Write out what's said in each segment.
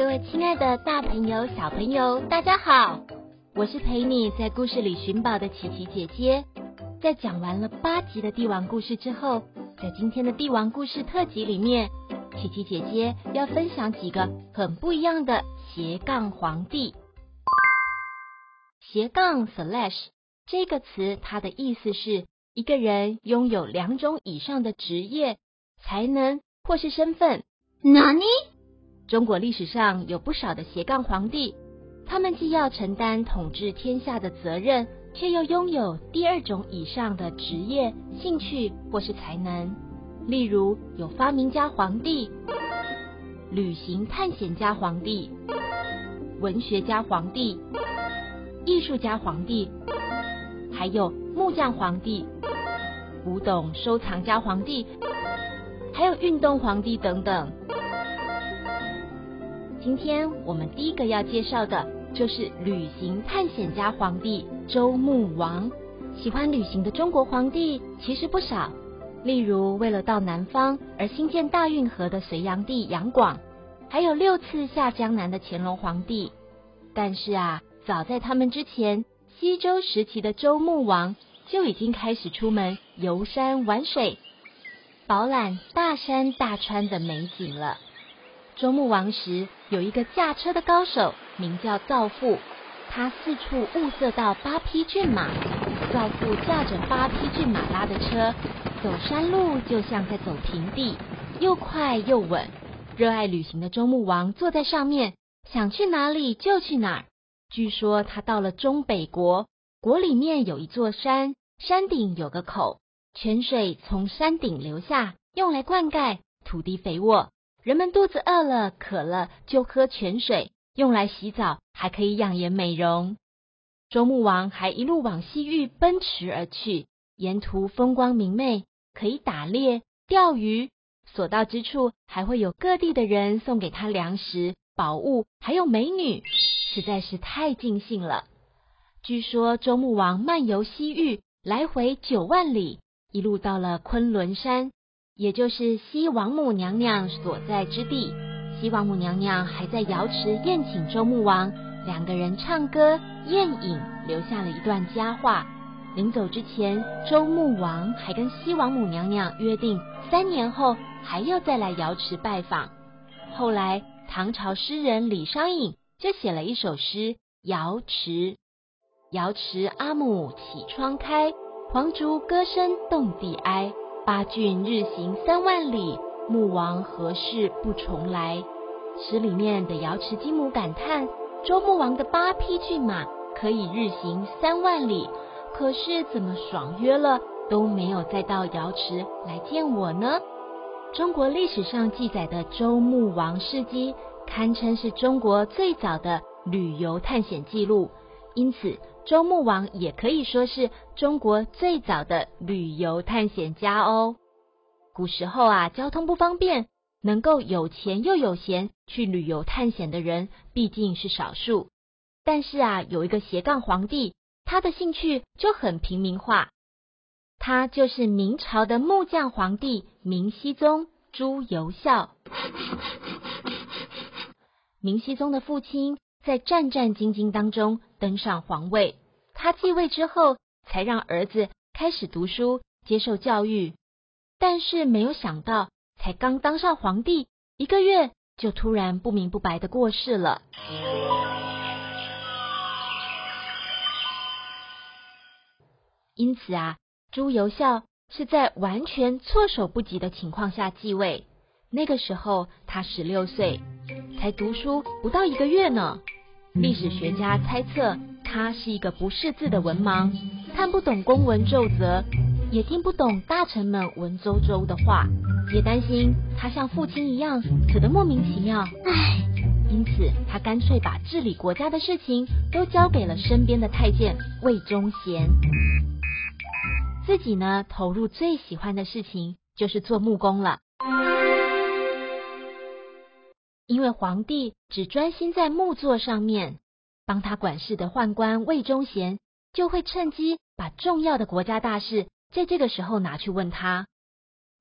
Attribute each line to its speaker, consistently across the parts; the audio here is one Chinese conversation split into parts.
Speaker 1: 各位亲爱的大朋友、小朋友，大家好！我是陪你在故事里寻宝的琪琪姐姐。在讲完了八集的帝王故事之后，在今天的帝王故事特辑里面，琪琪姐姐要分享几个很不一样的斜杠皇帝。斜杠 slash 这个词，它的意思是一个人拥有两种以上的职业、才能或是身份。
Speaker 2: 哪里？
Speaker 1: 中国历史上有不少的斜杠皇帝，他们既要承担统治天下的责任，却又拥有第二种以上的职业、兴趣或是才能。例如，有发明家皇帝、旅行探险家皇帝、文学家皇帝、艺术家皇帝，还有木匠皇帝、古董收藏家皇帝，还有运动皇帝等等。今天我们第一个要介绍的就是旅行探险家皇帝周穆王。喜欢旅行的中国皇帝其实不少，例如为了到南方而兴建大运河的隋炀帝杨广，还有六次下江南的乾隆皇帝。但是啊，早在他们之前，西周时期的周穆王就已经开始出门游山玩水，饱览大山大川的美景了。周穆王时，有一个驾车的高手，名叫造父。他四处物色到八匹骏马，造父驾着八匹骏马拉的车，走山路就像在走平地，又快又稳。热爱旅行的周穆王坐在上面，想去哪里就去哪儿。据说他到了中北国，国里面有一座山，山顶有个口，泉水从山顶流下，用来灌溉，土地肥沃。人们肚子饿了、渴了就喝泉水，用来洗澡，还可以养颜美容。周穆王还一路往西域奔驰而去，沿途风光明媚，可以打猎、钓鱼，所到之处还会有各地的人送给他粮食、宝物，还有美女，实在是太尽兴了。据说周穆王漫游西域，来回九万里，一路到了昆仑山。也就是西王母娘娘所在之地，西王母娘娘还在瑶池宴请周穆王，两个人唱歌宴饮，留下了一段佳话。临走之前，周穆王还跟西王母娘娘约定，三年后还要再来瑶池拜访。后来，唐朝诗人李商隐就写了一首诗《瑶池》：瑶池阿母启窗开，黄竹歌声动地哀。八骏日行三万里，穆王何事不重来？诗里面的瑶池金母感叹：周穆王的八匹骏马可以日行三万里，可是怎么爽约了都没有再到瑶池来见我呢？中国历史上记载的周穆王事迹，堪称是中国最早的旅游探险记录，因此。周穆王也可以说是中国最早的旅游探险家哦。古时候啊，交通不方便，能够有钱又有闲去旅游探险的人毕竟是少数。但是啊，有一个斜杠皇帝，他的兴趣就很平民化，他就是明朝的木匠皇帝明熹宗朱由校。明熹宗的父亲。在战战兢兢当中登上皇位，他继位之后，才让儿子开始读书、接受教育。但是没有想到，才刚当上皇帝一个月，就突然不明不白的过世了。因此啊，朱由校是在完全措手不及的情况下继位。那个时候他十六岁，才读书不到一个月呢。历史学家猜测他是一个不识字的文盲，看不懂公文奏折，也听不懂大臣们文绉绉的话，也担心他像父亲一样死得莫名其妙。唉，因此他干脆把治理国家的事情都交给了身边的太监魏忠贤，自己呢，投入最喜欢的事情就是做木工了。因为皇帝只专心在木作上面，帮他管事的宦官魏忠贤就会趁机把重要的国家大事在这个时候拿去问他。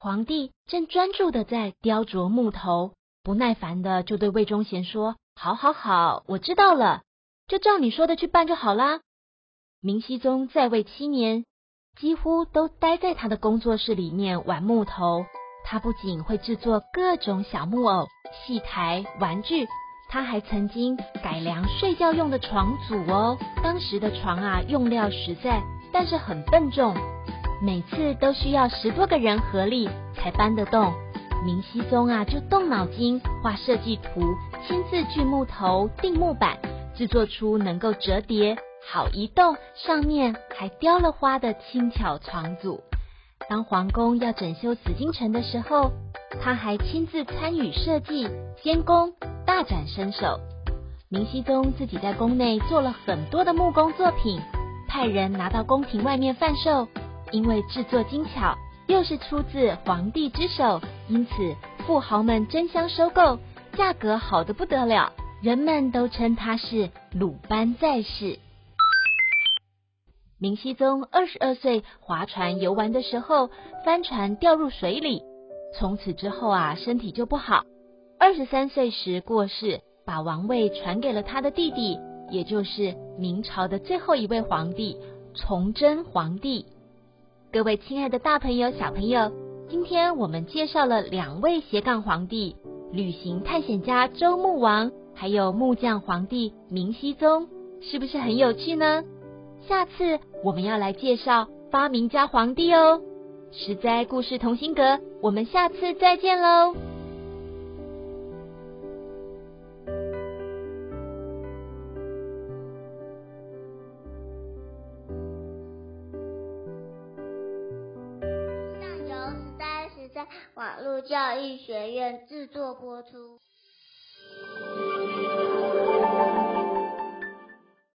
Speaker 1: 皇帝正专注的在雕琢木头，不耐烦的就对魏忠贤说：“好好好，我知道了，就照你说的去办就好啦。”明熹宗在位七年，几乎都待在他的工作室里面玩木头。他不仅会制作各种小木偶、戏台、玩具，他还曾经改良睡觉用的床组哦。当时的床啊，用料实在，但是很笨重，每次都需要十多个人合力才搬得动。明熹宗啊，就动脑筋画设计图，亲自锯木头、钉木板，制作出能够折叠、好移动、上面还雕了花的轻巧床组。当皇宫要整修紫禁城的时候，他还亲自参与设计、监工，大展身手。明熹宗自己在宫内做了很多的木工作品，派人拿到宫廷外面贩售。因为制作精巧，又是出自皇帝之手，因此富豪们争相收购，价格好得不得了。人们都称他是鲁班在世。明熹宗二十二岁划船游玩的时候，帆船掉入水里，从此之后啊，身体就不好。二十三岁时过世，把王位传给了他的弟弟，也就是明朝的最后一位皇帝崇祯皇帝。各位亲爱的大朋友、小朋友，今天我们介绍了两位斜杠皇帝：旅行探险家周穆王，还有木匠皇帝明熹宗，是不是很有趣呢？下次我们要来介绍发明家皇帝哦，实在故事同心阁，我们下次再见喽。
Speaker 2: 上游实在实在网络教育学院制作播出。